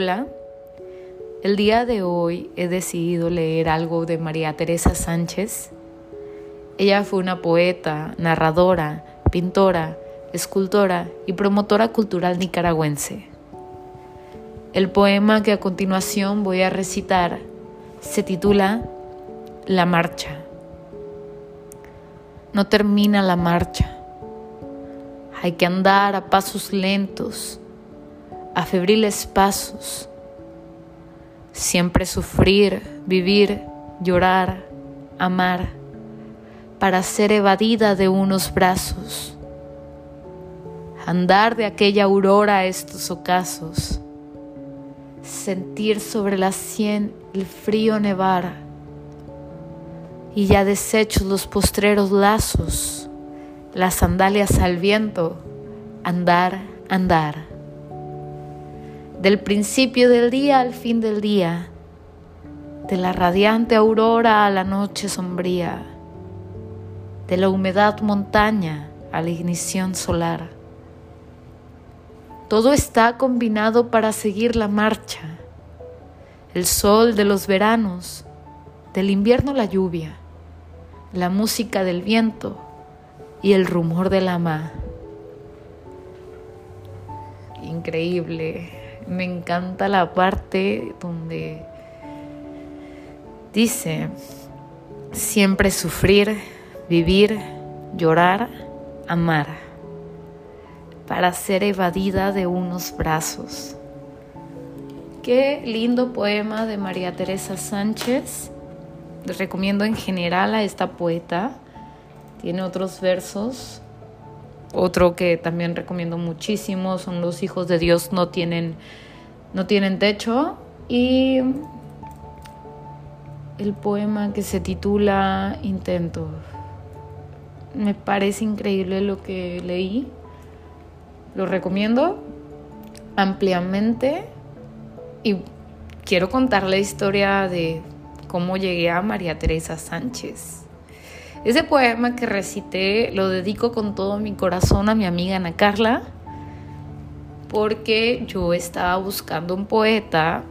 Hola, el día de hoy he decidido leer algo de María Teresa Sánchez. Ella fue una poeta, narradora, pintora, escultora y promotora cultural nicaragüense. El poema que a continuación voy a recitar se titula La Marcha. No termina la marcha. Hay que andar a pasos lentos a febriles pasos, siempre sufrir, vivir, llorar, amar, para ser evadida de unos brazos, andar de aquella aurora a estos ocasos, sentir sobre la sien el frío nevar, y ya deshechos los postreros lazos, las sandalias al viento, andar, andar del principio del día al fin del día, de la radiante aurora a la noche sombría, de la humedad montaña a la ignición solar. Todo está combinado para seguir la marcha, el sol de los veranos, del invierno la lluvia, la música del viento y el rumor de la mar. Increíble, me encanta la parte donde dice, siempre sufrir, vivir, llorar, amar, para ser evadida de unos brazos. Qué lindo poema de María Teresa Sánchez. Les recomiendo en general a esta poeta. Tiene otros versos otro que también recomiendo muchísimo son Los hijos de Dios no tienen, no tienen techo. Y el poema que se titula Intento. Me parece increíble lo que leí. Lo recomiendo ampliamente y quiero contar la historia de cómo llegué a María Teresa Sánchez. Ese poema que recité lo dedico con todo mi corazón a mi amiga Ana Carla, porque yo estaba buscando un poeta,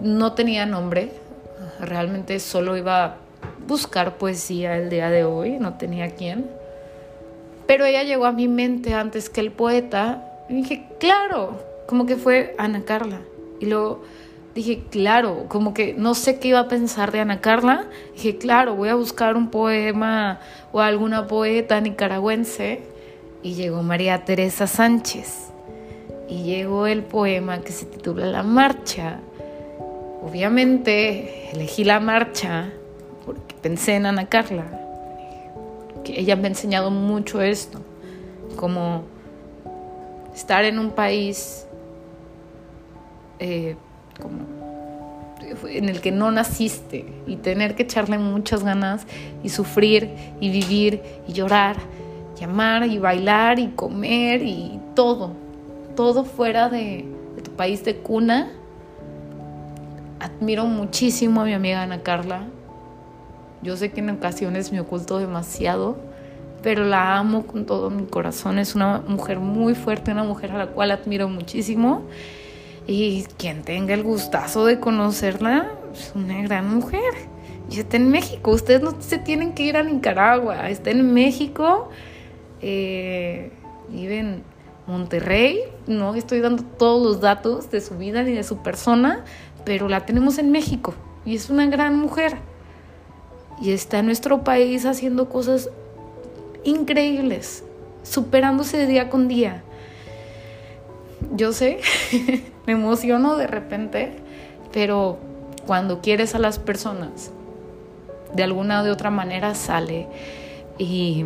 no tenía nombre, realmente solo iba a buscar poesía el día de hoy, no tenía quién. Pero ella llegó a mi mente antes que el poeta y dije, claro, como que fue Ana Carla. Y luego dije, claro, como que no sé qué iba a pensar de Ana Carla. Dije, claro, voy a buscar un poema o alguna poeta nicaragüense. Y llegó María Teresa Sánchez. Y llegó el poema que se titula La Marcha. Obviamente elegí la marcha porque pensé en Ana Carla. Que ella me ha enseñado mucho esto. Como estar en un país eh, como en el que no naciste y tener que echarle muchas ganas y sufrir y vivir y llorar y amar y bailar y comer y todo, todo fuera de, de tu país de cuna. Admiro muchísimo a mi amiga Ana Carla. Yo sé que en ocasiones me oculto demasiado, pero la amo con todo mi corazón. Es una mujer muy fuerte, una mujer a la cual admiro muchísimo y quien tenga el gustazo de conocerla, es una gran mujer. Y está en México. Ustedes no se tienen que ir a Nicaragua. Está en México. Eh, vive en Monterrey. No estoy dando todos los datos de su vida ni de su persona, pero la tenemos en México. Y es una gran mujer. Y está en nuestro país haciendo cosas increíbles, superándose de día con día. Yo sé me emociono de repente, pero cuando quieres a las personas, de alguna o de otra manera sale. Y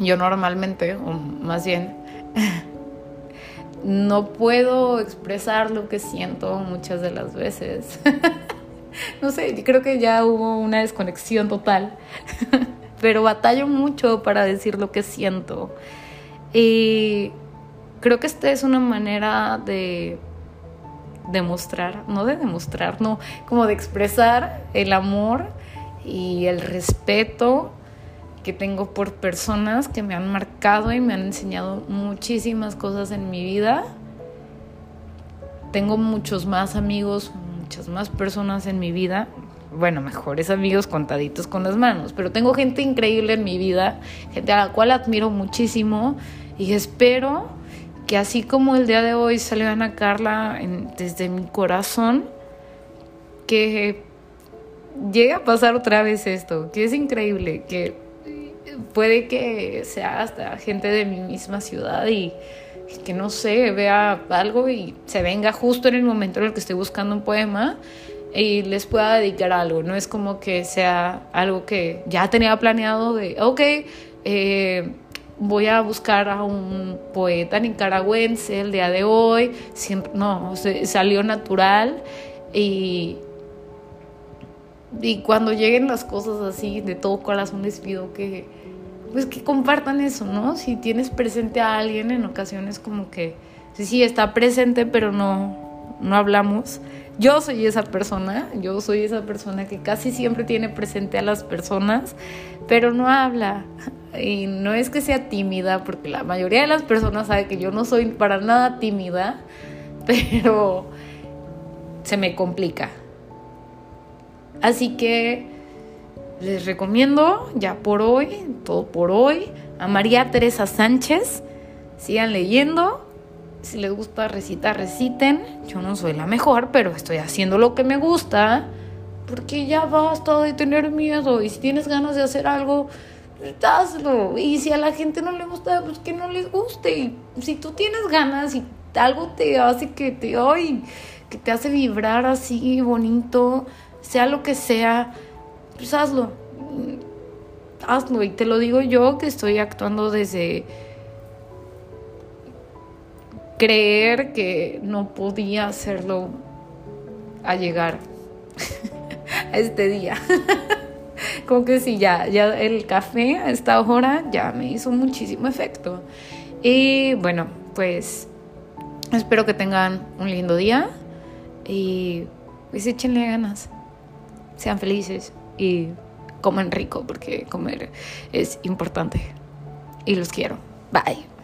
yo normalmente, o más bien, no puedo expresar lo que siento muchas de las veces. no sé, creo que ya hubo una desconexión total, pero batallo mucho para decir lo que siento. Y creo que esta es una manera de demostrar, no de demostrar, no, como de expresar el amor y el respeto que tengo por personas que me han marcado y me han enseñado muchísimas cosas en mi vida. tengo muchos más amigos, muchas más personas en mi vida. Bueno, mejores amigos contaditos con las manos, pero tengo gente increíble en mi vida, gente a la cual admiro muchísimo y espero que así como el día de hoy salió Ana Carla desde mi corazón, que llegue a pasar otra vez esto, que es increíble, que puede que sea hasta gente de mi misma ciudad y que no sé, vea algo y se venga justo en el momento en el que estoy buscando un poema y les pueda dedicar algo. No es como que sea algo que ya tenía planeado de, ok, eh, voy a buscar a un poeta nicaragüense el día de hoy. Siempre, no, salió natural y, y cuando lleguen las cosas así, de todo corazón les pido que pues que compartan eso, ¿no? Si tienes presente a alguien en ocasiones como que sí, sí, está presente, pero no, no hablamos. Yo soy esa persona, yo soy esa persona que casi siempre tiene presente a las personas, pero no habla. Y no es que sea tímida, porque la mayoría de las personas sabe que yo no soy para nada tímida, pero se me complica. Así que les recomiendo ya por hoy, todo por hoy, a María Teresa Sánchez. Sigan leyendo. Si les gusta recitar, reciten. Yo no soy la mejor, pero estoy haciendo lo que me gusta. Porque ya basta de tener miedo. Y si tienes ganas de hacer algo, hazlo. Y si a la gente no le gusta, pues que no les guste. Y si tú tienes ganas y algo te hace que te, ay, que te hace vibrar así bonito, sea lo que sea pues hazlo. Hazlo. Y te lo digo yo que estoy actuando desde creer que no podía hacerlo a llegar a este día. Como que sí, ya, ya el café a esta hora ya me hizo muchísimo efecto. Y bueno, pues espero que tengan un lindo día y pues échenle ganas. Sean felices y comen rico porque comer es importante. Y los quiero. Bye.